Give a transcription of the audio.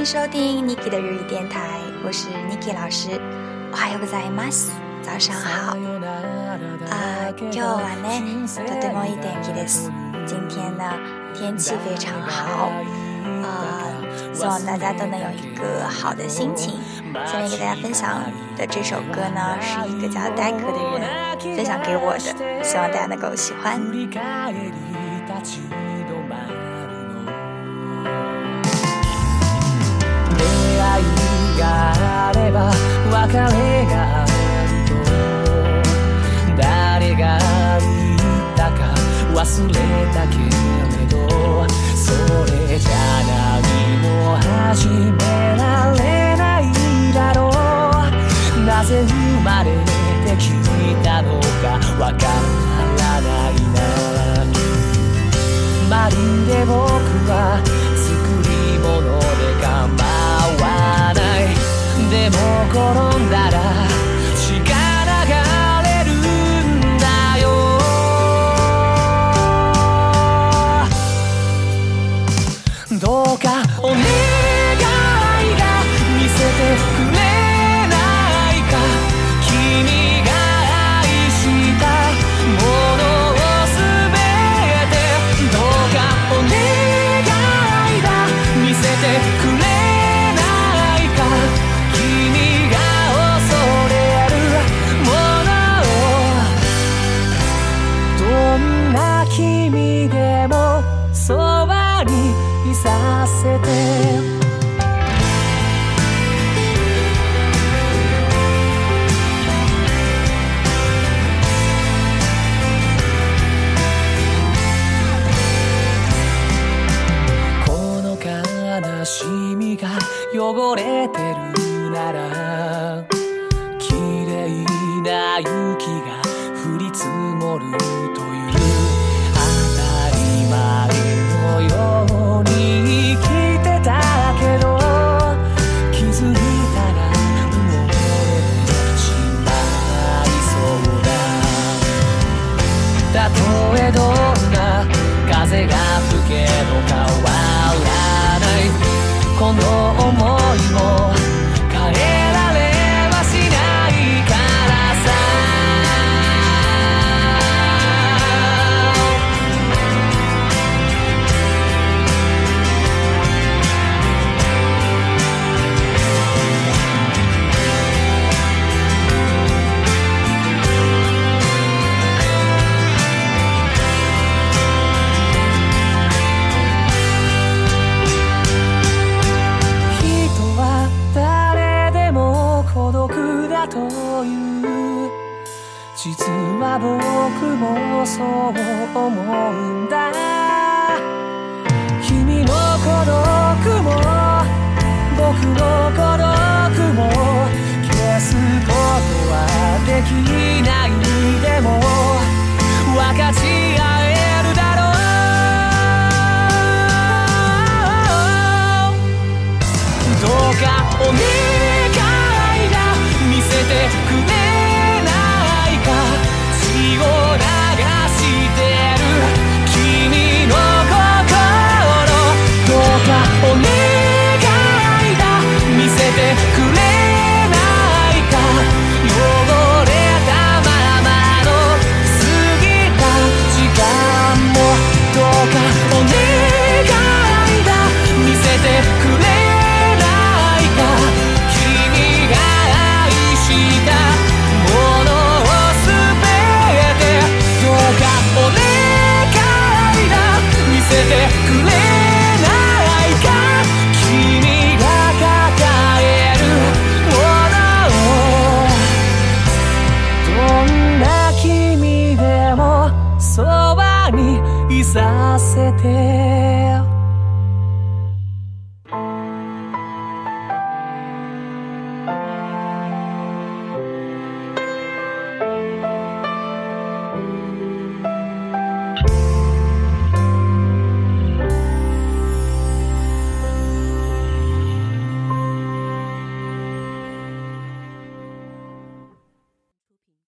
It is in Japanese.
迎收听 Niki 的日语电台，我是 Niki 老师。おはようございます。早上好。啊，今日はね、とてもいい天気です。今天呢，天气非常好。啊，希望大家都能有一个好的心情。下面给大家分享的这首歌呢，是一个叫戴克的人分享给我的，希望大家能够喜欢。 ば別れがあると誰が言ったか忘れたけれどそれじゃ何も始められないだろう。なぜ生まれてきたのかわからないな。まるで僕はさせて」しみが汚れてるなら綺麗な雪が降り積もるという。風が吹けど変わらない。この想いさせて